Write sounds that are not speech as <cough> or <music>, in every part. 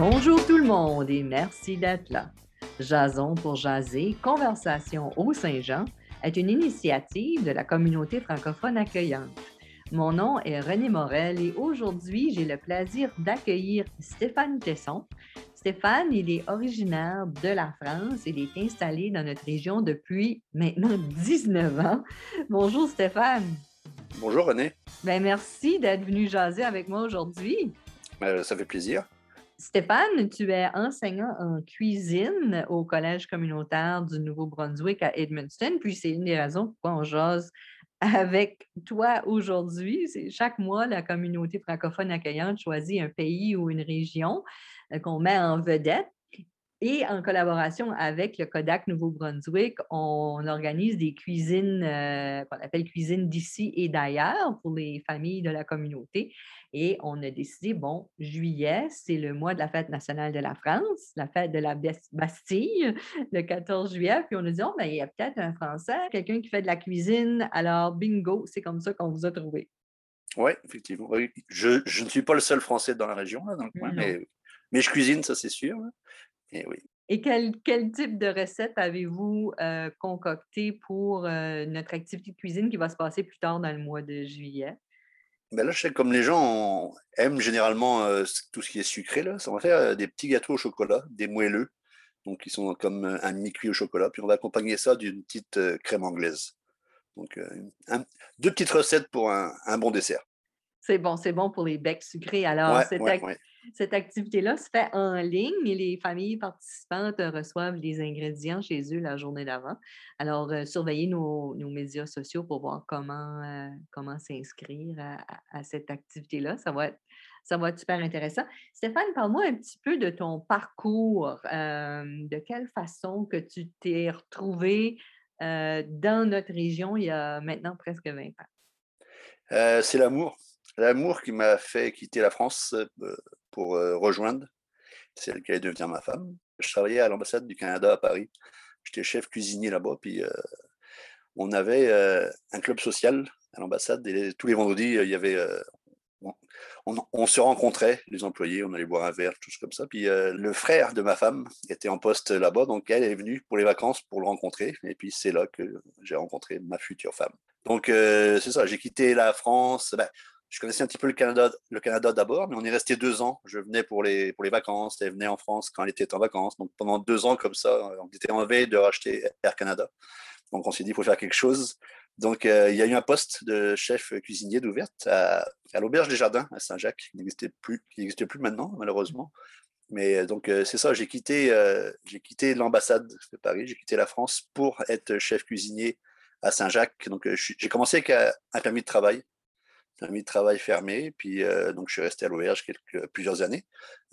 Bonjour tout le monde et merci d'être là. Jason pour jaser, Conversation au Saint-Jean est une initiative de la communauté francophone accueillante. Mon nom est René Morel et aujourd'hui, j'ai le plaisir d'accueillir Stéphane Tesson. Stéphane, il est originaire de la France. Il est installé dans notre région depuis maintenant 19 ans. Bonjour Stéphane. Bonjour René. Ben, merci d'être venu jaser avec moi aujourd'hui. Ben, ça fait plaisir. Stéphane, tu es enseignant en cuisine au Collège communautaire du Nouveau-Brunswick à Edmundston, puis c'est une des raisons pourquoi on jase avec toi aujourd'hui. Chaque mois, la communauté francophone accueillante choisit un pays ou une région euh, qu'on met en vedette. Et en collaboration avec le Kodak Nouveau-Brunswick, on organise des cuisines euh, qu'on appelle cuisines d'ici et d'ailleurs pour les familles de la communauté. Et on a décidé, bon, juillet, c'est le mois de la fête nationale de la France, la fête de la Bastille, le 14 juillet. Puis on a dit, oh, ben, il y a peut-être un Français, quelqu'un qui fait de la cuisine. Alors, bingo, c'est comme ça qu'on vous a trouvé. Oui, effectivement. Je, je, ne suis pas le seul Français dans la région, là, dans le coin, mais, mais, je cuisine, ça c'est sûr. Et oui. Et quel, quel, type de recette avez-vous euh, concocté pour euh, notre activité de cuisine qui va se passer plus tard dans le mois de juillet? Ben là, je sais comme les gens aiment généralement euh, tout ce qui est sucré, là, ça va faire des petits gâteaux au chocolat, des moelleux, donc ils sont comme un mi-cuit au chocolat, puis on va accompagner ça d'une petite crème anglaise. Donc deux petites recettes pour un, un bon dessert. C'est bon, c'est bon pour les becs sucrés. Alors, cette activité-là se fait en ligne et les familles participantes reçoivent les ingrédients chez eux la journée d'avant. Alors, euh, surveillez nos, médias sociaux pour voir comment, euh, comment s'inscrire à, cette activité-là. Ça va, être, ça va être super intéressant. Stéphane, parle-moi un petit peu de ton parcours. Euh, de quelle façon que tu t'es retrouvé dans notre région il y a maintenant presque 20 ans? C'est l'amour l'amour qui m'a fait quitter la France euh, pour euh, rejoindre celle qui allait devenir ma femme. Je travaillais à l'ambassade du Canada à Paris. J'étais chef cuisinier là-bas, puis euh, on avait un club social à l'ambassade tous les vendredis, il y avait on, se rencontrait, les employés, on allait boire un verre, tout comme ça. Puis le frère de ma femme était en poste là-bas, donc elle est venue pour les vacances pour le rencontrer. Et puis c'est là que j'ai rencontré ma future femme. Donc c'est ça, j'ai quitté la France. Ben, je connaissais un petit peu le Canada, le Canada d'abord, mais on est resté deux ans. Je venais pour les, pour les vacances, elle venait en France quand elle était en vacances. Donc pendant deux ans comme ça, on était en veille de racheter Air Canada. Donc on s'est dit, il faut faire quelque chose. Donc euh, il y a eu un poste de chef cuisinier d'ouverte à, l'Auberge des Jardins à Saint-Jacques, qui n'existait plus, qui n'existe plus maintenant, malheureusement. Mais euh, donc euh, c'est ça, j'ai quitté, j'ai quitté l'ambassade de Paris, j'ai quitté la France pour être chef cuisinier à Saint-Jacques. Donc j'ai commencé avec un permis de travail permis de travail fermé. Puis euh, donc je suis resté à l'auberge plusieurs années.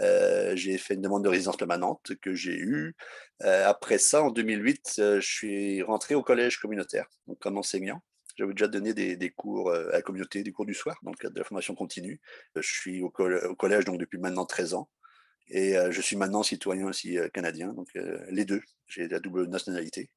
Euh, j'ai fait une demande de résidence permanente que j'ai eue. Euh, après ça, en 2008, je suis rentré au collège communautaire, donc comme enseignant. J'avais déjà donné des, cours à la communauté, des cours du soir, dans de la formation continue. Je suis au, collège donc depuis maintenant 13 ans. Et je suis maintenant citoyen aussi canadien, donc les deux. J'ai la double nationalité.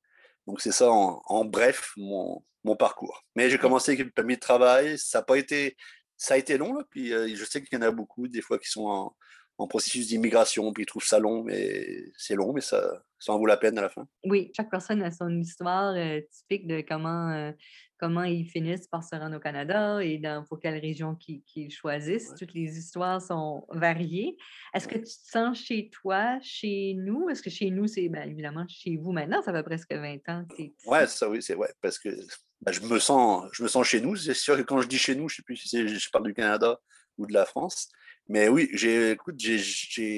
Donc c'est ça en, bref mon, parcours. Mais j'ai commencé avec le permis de travail, ça a pas été, ça a été long là, puis euh, je sais qu'il y en a beaucoup des fois qui sont en, processus d'immigration, puis ils trouvent ça long, mais c'est long, mais ça, ça en vaut la peine à la fin. Oui, chaque personne a son histoire euh, typique de comment euh, comment ils finissent par se rendre au Canada et dans pour quelle région qu'ils choisissent. Toutes les histoires sont variées. Est-ce que tu te sens chez toi, chez nous? Est-ce que chez nous, c'est bien évidemment chez vous maintenant? Ça fait presque 20 ans que Oui, ça oui, c'est ouais, parce que ben, je, me sens, je me sens chez nous. C'est sûr que quand je dis chez nous, je ne sais plus si je parle du Canada ou de la France. Mais oui, j'ai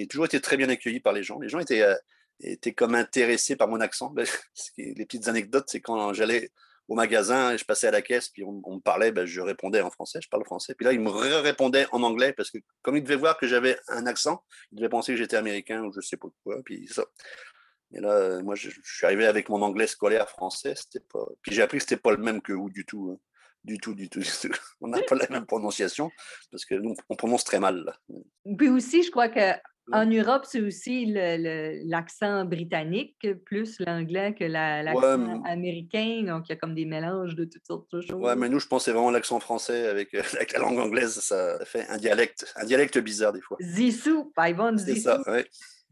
toujours été très bien accueilli par les gens. Les gens étaient, euh, étaient comme intéressés par mon accent. <laughs> les petites anecdotes, c'est quand j'allais au magasin, je passais à la caisse, puis on, me parlait, ben, je répondais en français, je parle français. Puis là, il me répondait en anglais, parce que comme il devait voir que j'avais un accent, il devait penser que j'étais américain ou je sais pas quoi. Puis ça. Et là, moi, je, suis arrivé avec mon anglais scolaire français, c'était pas. Puis j'ai appris que c'était pas le même que vous du tout. Hein. Du tout, du tout, du tout. <laughs> On n'a pas la même prononciation, parce que nous, on prononce très mal. Puis aussi, je crois que En Europe, c'est aussi l'accent britannique plus l'anglais que l'accent américain. Donc, il y a comme des mélanges de toutes sortes de choses. Ouais, mais nous, je pense que c'est vraiment l'accent français avec, <laughs> avec, la langue anglaise. Ça fait un dialecte, un dialecte bizarre des fois. Zissou, par Yvonne Zissou. C'est ça, oui.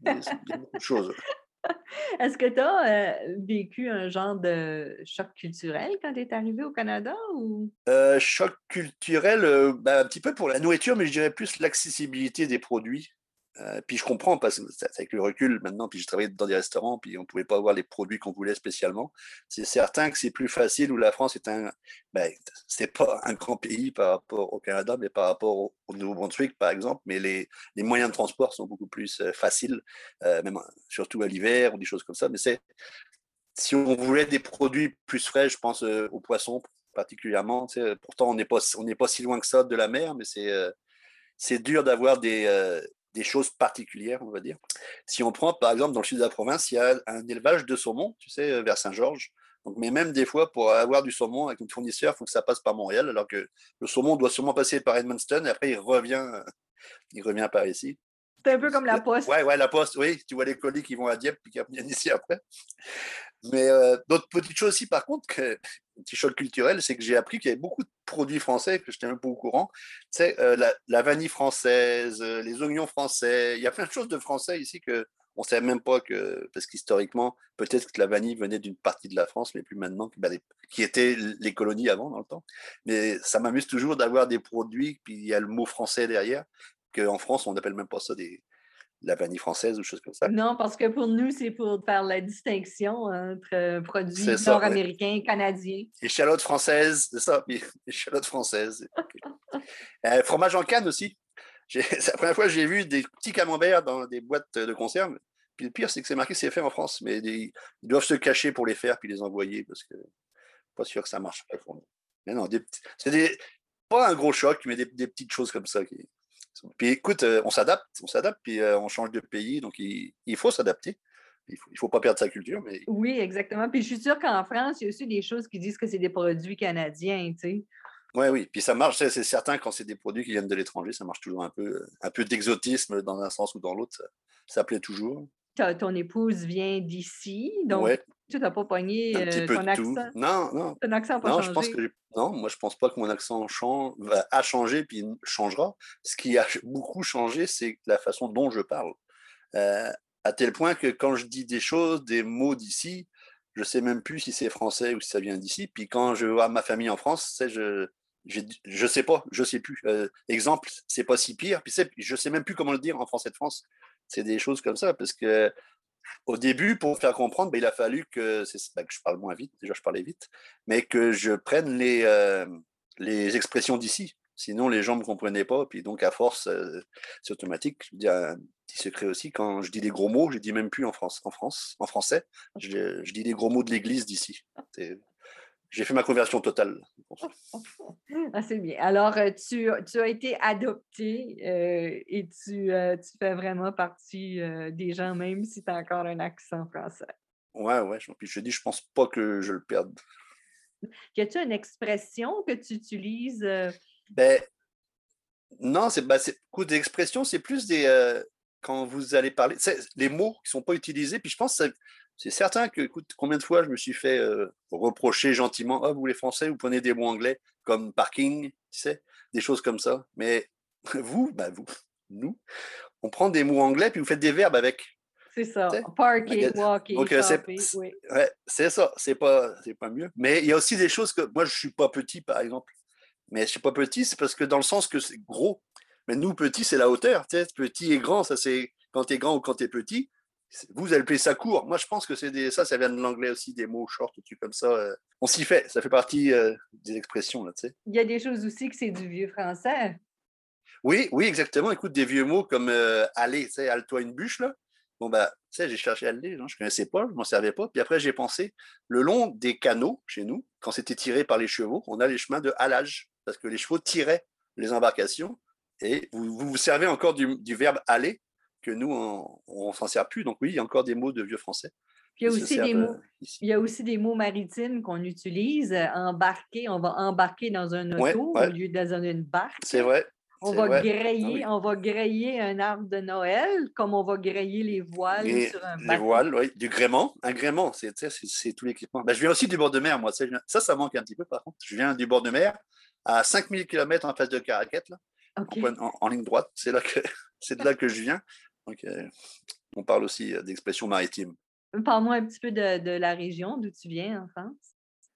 <laughs> Beaucoup de choses. Est-ce que tu as euh, vécu un genre de choc culturel quand tu es arrivé au Canada? Ou... Euh, choc culturel, euh, ben, un petit peu pour la nourriture, mais je dirais plus l'accessibilité des produits. Euh, puis je comprends parce que avec le recul maintenant, puis je travaillais dans des restaurants, puis on ne pouvait pas avoir les produits qu'on voulait spécialement. C'est certain que c'est plus facile où la France est un, ben, c'est pas un grand pays par rapport au Canada, mais par rapport au, Nouveau-Brunswick par exemple. Mais les, moyens de transport sont beaucoup plus euh, faciles, euh, même surtout à l'hiver ou des choses comme ça. Mais c'est si on voulait des produits plus frais, je pense aux poissons particulièrement. Pourtant on n'est pas on pas si loin que ça de la mer, mais c'est c'est dur d'avoir des, des choses particulières, on va dire. Si on prend, par exemple, dans le sud de la province, il y a un élevage de saumon, tu sais, euh, vers Saint-Georges. Donc, mais même des fois, pour avoir du saumon avec un fournisseur, il faut que ça passe par Montréal, alors que le saumon doit sûrement passer par Edmundston et après il revient, il revient par ici. C'est un peu comme la poste. Ouais, ouais, la poste, oui. Tu vois les colis qui vont à Dieppe et qui reviennent <laughs> ici après. Mais euh, d'autres petites choses aussi, par contre, que, petit choc culturel, c'est que j'ai appris qu'il y avait beaucoup de produits français que je n'étais même pas au courant. Tu sais, euh, la, vanille française, euh, les oignons français, il y a plein de choses de français ici que on ne savait même pas que, parce qu'historiquement, peut-être que la vanille venait d'une partie de la France, mais plus maintenant, bah, qui étaient les colonies avant dans le temps. Mais ça m'amuse toujours d'avoir des produits, puis il y a le mot français derrière, qu'en France, on n'appelle même pas ça des, la vanille française ou choses comme ça. Non, parce que pour nous, c'est pour faire la distinction entre produits nord-américains, et canadiens. Échalote française, c'est ça, <laughs> échalote française. <laughs> Euh, fromage en canne aussi. <laughs> C'est la première fois que j'ai vu des petits camemberts dans des boîtes de conserve. Puis le pire, c'est que c'est marqué c'est fait en France, mais ils doivent se cacher pour les faire puis les envoyer parce que pas sûr que ça marche pas. Mais non, c'est pas un gros choc, mais des, des petites choses comme ça qui, puis écoute, euh, on s'adapte, on s'adapte, puis euh, on change de pays, donc il, faut s'adapter. Il ne faut, pas perdre sa culture. Mais... Oui, exactement. Puis je suis sûre qu'en France, il y a aussi des choses qui disent que c'est des produits canadiens, tu sais. Oui, oui. Puis ça marche, c'est certain, quand c'est des produits qui viennent de l'étranger, ça marche toujours un peu, euh, un peu d'exotisme dans un sens ou dans l'autre. Ça, plaît toujours. Ton épouse vient d'ici, donc tu n'as pas pogné ton accent. Non, non. Ton accent pas non, Je pense que non, moi je pense pas que mon accent change, a changé puis changera. Ce qui a beaucoup changé, c'est la façon dont je parle. Euh, à tel point que quand je dis des choses, des mots d'ici, je sais même plus si c'est français ou si ça vient d'ici. Puis quand je vois ma famille en France, je je sais pas, je sais plus. Euh, exemple, c'est pas si pire. Puis je sais même plus comment le dire en français de France. C'est des choses comme ça parce que au début, pour faire comprendre, ben, il a fallu que, ben, que je parle moins vite, déjà je parlais vite, mais que je prenne les, euh, les expressions d'ici. Sinon, les gens ne me comprenaient pas. Puis donc, à force, euh, c'est automatique. Je dis un petit secret aussi, quand je dis des gros mots, je dis même plus en, France, en, France, en français. Je, je dis des gros mots de l'église d'ici j'ai fait ma conversion totale. <laughs> ah, c'est bien. Alors, euh, tu, tu, as été adopté euh, et tu, euh, tu, fais vraiment partie des gens, même si tu as encore un accent français. Ouais, ouais. Puis je dis, je pense pas que je le perde. Y a-tu une expression que tu utilises? Ben, non, c'est, ben, coup d'expression, c'est plus des. quand vous allez parler, les mots qui ne sont pas utilisés, puis je pense que c'est certain que, écoute, combien de fois je me suis fait euh, reprocher gentiment, ah, vous les Français, vous prenez des mots anglais comme parking, tu sais, des choses comme ça. Mais <laughs> vous, bah vous, nous, on prend des mots anglais puis vous faites des verbes avec. C'est ça. Parking, walking, Donc, euh, oui. c'est ça. C'est pas, c'est pas mieux. Mais il y a aussi des choses que moi, je suis pas petit, par exemple. Mais je suis pas petit, c'est parce que dans le sens que c'est gros. Mais nous, petit, c'est la hauteur. Tu sais, petit et grand, ça c'est quand tu es grand ou quand tu es petit vous appelez ça court. Moi, je pense que c'est des, ça, ça vient de l'anglais aussi, des mots short, ou trucs comme ça. Euh. on s'y fait. Ça fait partie euh, des expressions, là, tu sais. Il y a des choses aussi que c'est du vieux français. Oui, oui, exactement. Écoute, des vieux mots comme euh, aller, tu sais, ale-toi une bûche, là. Bon, bah, tu sais, j'ai cherché à aller, je je connaissais pas, je m'en servais pas. Puis après, j'ai pensé, le long des canaux, chez nous, quand c'était tiré par les chevaux, on a les chemins de halage, parce que les chevaux tiraient les embarcations. Et vous vous, servez encore du, du verbe aller que nous, on, ne s'en sert plus. Donc oui, il y a encore des mots de vieux français. il y a, aussi des mots, il y a aussi des mots maritimes qu'on utilise. Embarquer, on va embarquer dans un auto au lieu dans une barque. C'est vrai. On va, griller, on va un arbre de Noël comme on va griller les voiles sur un bateau. Les voiles, oui. Du gréement. Un gréement, c'est tout l'équipement. Ben, je viens aussi du bord de mer, moi. Ça, ça manque un petit peu, par contre. Je viens du bord de mer, à 5000 km en face de Caraquette, là, en, ligne droite. <laughs> C'est de là que je viens. Euh, on parle aussi euh, d'expression maritime. Parle-moi un petit peu de, la région d'où tu viens en France.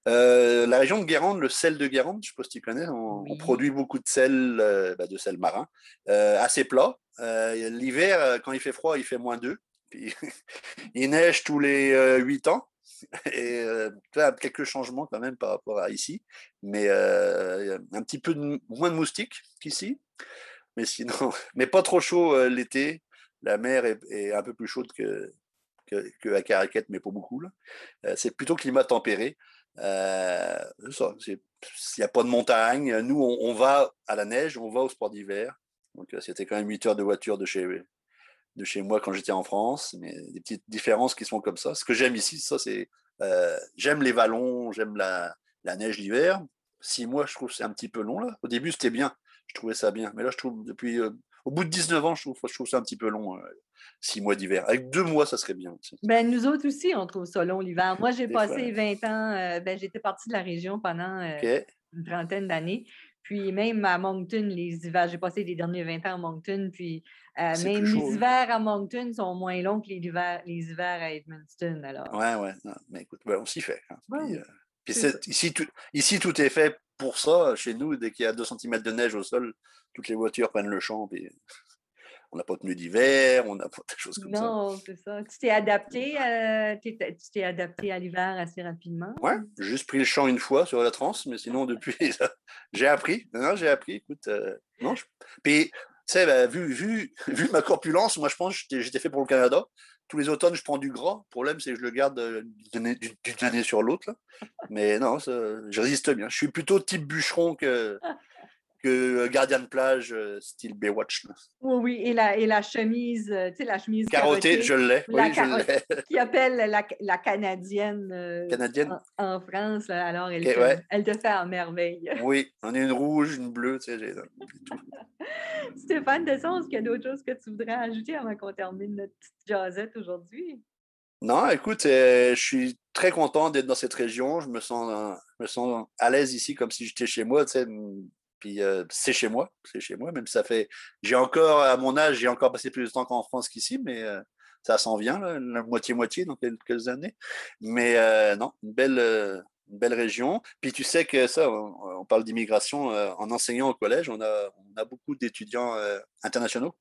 Euh, la région de Guérande, le sel de Guérande, je ne sais pas si tu connais, on, produit beaucoup de sel, euh, bah, de sel marin, euh, assez plat. L'hiver, quand il fait froid, il fait moins 2. Puis, <laughs> il neige tous les 8 ans. Et quelques changements quand même par rapport à ici. Mais un petit peu moins de moustiques qu'ici. Mais sinon, <laughs> mais pas trop chaud l'été. La mer est, un peu plus chaude que, que, à Caraquette, mais pas beaucoup. c'est plutôt climat tempéré. Euh, il n'y a pas de montagne. Nous, on, va à la neige, on va au sport d'hiver. Donc, euh, c'était quand même 8 heures de voiture de chez, de chez moi quand j'étais en France. Mais des petites différences qui sont comme ça. Ce que j'aime ici, ça, c'est. Euh, j'aime les vallons, j'aime la, la, neige l'hiver. Six mois, je trouve c'est un petit peu long. Là. Au début, c'était bien. Je trouvais ça bien. Mais là, je trouve, depuis. Au bout de 19 ans, je trouve, je trouve ça un petit peu long six mois d'hiver. Avec deux mois, ça serait bien. Ben, nous autres aussi, on trouve ça long l'hiver. Moi, j'ai <laughs> passé 20 ans, euh, ben, j'étais partie de la région pendant euh, une trentaine d'années. Puis même à Moncton, les hivers, j'ai passé les derniers 20 ans à Moncton, puis euh, même les hein. hivers à Moncton sont moins longs que les hivers, les hivers à Edmundston. Alors. Ouais, ouais. mais écoute, on s'y fait. Hein. puis, ici, tout, ici, tout est fait pour ça. Chez nous, dès qu'il y a 2 cm de neige au sol, toutes les voitures prennent le champ. Puis <laughs> on n'a pas tenu d'hiver, on n'a pas des choses comme ça. Non, c'est ça. Tu t'es adapté, euh, tu t'es adapté à l'hiver assez rapidement? Oui, j'ai juste pris le champ une fois sur la trans, mais sinon, <laughs> depuis, j'ai appris. Non, j'ai appris. Écoute, euh, non, Puis, tu sais, ben, vu, vu, <laughs> vu ma corpulence, moi, je pense que j'étais fait pour le Canada. Tous les automnes, je prends du gras. Le problème, c'est que je le garde euh, d'une année sur l'autre. Mais non, je résiste bien. Je suis plutôt type bûcheron que, que gardien de plage euh, style Baywatch. Oui, oui, et la, et la chemise, euh, tu sais, la chemise carottée. je l'ai, oui, je l'ai. <laughs> Qui appelle la, la canadienne, euh, canadienne? En, France, alors elle, te, elle te fait en merveille. Oui, on a une rouge, une bleue, tu sais, <laughs> Stéphane Desson, est-ce qu'il y a d'autres choses que tu voudrais ajouter avant qu'on termine notre petite aujourd'hui? Non, écoute, je suis très content d'être dans cette région. Je me sens, me sens à l'aise ici, comme si j'étais chez moi. Puis c'est chez moi, c'est chez moi, même ça fait. J'ai encore, à mon âge, j'ai encore passé plus de temps qu'en France qu'ici, mais ça s'en vient, la moitié-moitié dans quelques années. Mais non, une belle, belle région. Puis tu sais que ça, on, parle d'immigration, en enseignant au collège, on a, on a beaucoup d'étudiants internationaux.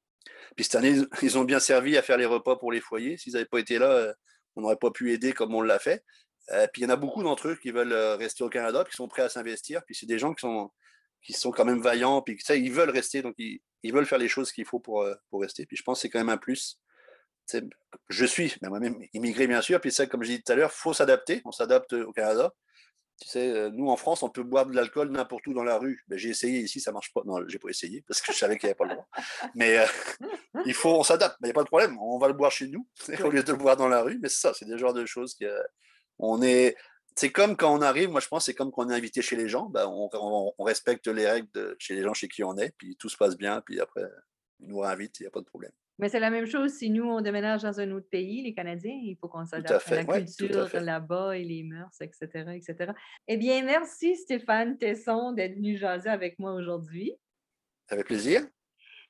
Puis cette année, ils ont bien servi à faire les repas pour les foyers. S'ils n'avaient pas été là, on n'aurait pas pu aider comme on l'a fait. puis il y en a beaucoup d'entre eux qui veulent rester au Canada, qui sont prêts à s'investir. Puis c'est des gens qui sont, qui sont quand même vaillants, puis ça, ils veulent rester, donc ils, veulent faire les choses qu'il faut pour, euh, pour rester. Puis je pense que c'est quand même un plus. je suis, moi-même, immigré, bien sûr, puis ça, comme j'ai dit tout à l'heure, il faut s'adapter. On s'adapte au Canada. Tu sais, euh, nous, en France, on peut boire de l'alcool n'importe où dans la rue. Ben, j'ai essayé ici, ça marche pas. Non, j'ai pas essayé parce que je savais qu'il n'y avait pas le droit. Mais euh, <laughs> il faut, on s'adapte. Il n'y a pas de problème. On va le boire chez nous <laughs> au lieu de le boire dans la rue. Mais c'est ça, c'est des genres de choses que on est, c'est comme quand on arrive, moi je pense, c'est comme quand on est invité chez les gens, ben, on, respecte les règles de, chez les gens chez qui on est, puis tout se passe bien, puis après, ils nous réinvitent, il n'y a pas de problème. Mais c'est la même chose si nous, on déménage dans un autre pays, les Canadiens, il faut qu'on s'adapte à, la culture là-bas et les mœurs, etc., etc. Eh bien, merci Stéphane Tesson d'être venu jaser avec moi aujourd'hui. Avec plaisir.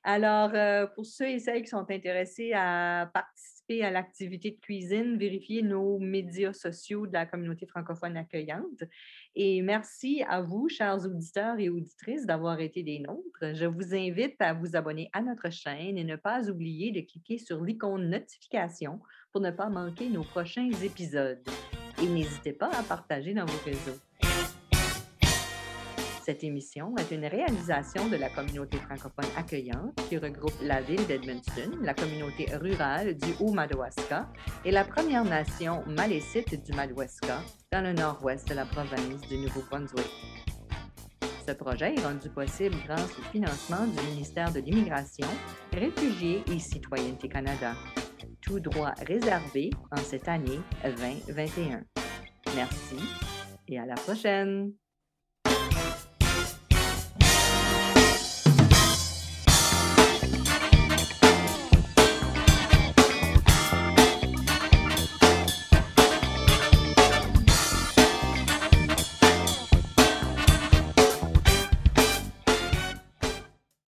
Alors, euh, pour ceux et celles qui sont intéressés à participer à l'activité de cuisine, vérifiez nos médias sociaux de la communauté francophone accueillante. Et merci à vous, chers auditeurs et auditrices, d'avoir été des nôtres. Je vous invite à vous abonner à notre chaîne et ne pas oublier de cliquer sur l'icône notification pour ne pas manquer nos prochains épisodes. Et n'hésitez pas à partager dans vos réseaux. Cette émission est une réalisation de la communauté francophone accueillante qui regroupe la ville d'Edmundston, la communauté rurale du Haut-Madawaska et la Première Nation malécite du Madawaska dans le nord-ouest de la province du Nouveau-Brunswick. Ce projet est rendu possible grâce au financement du ministère de l'Immigration, Réfugiés et Citoyenneté Canada. Tout droit réservé en cette année 2021. Merci et à la prochaine!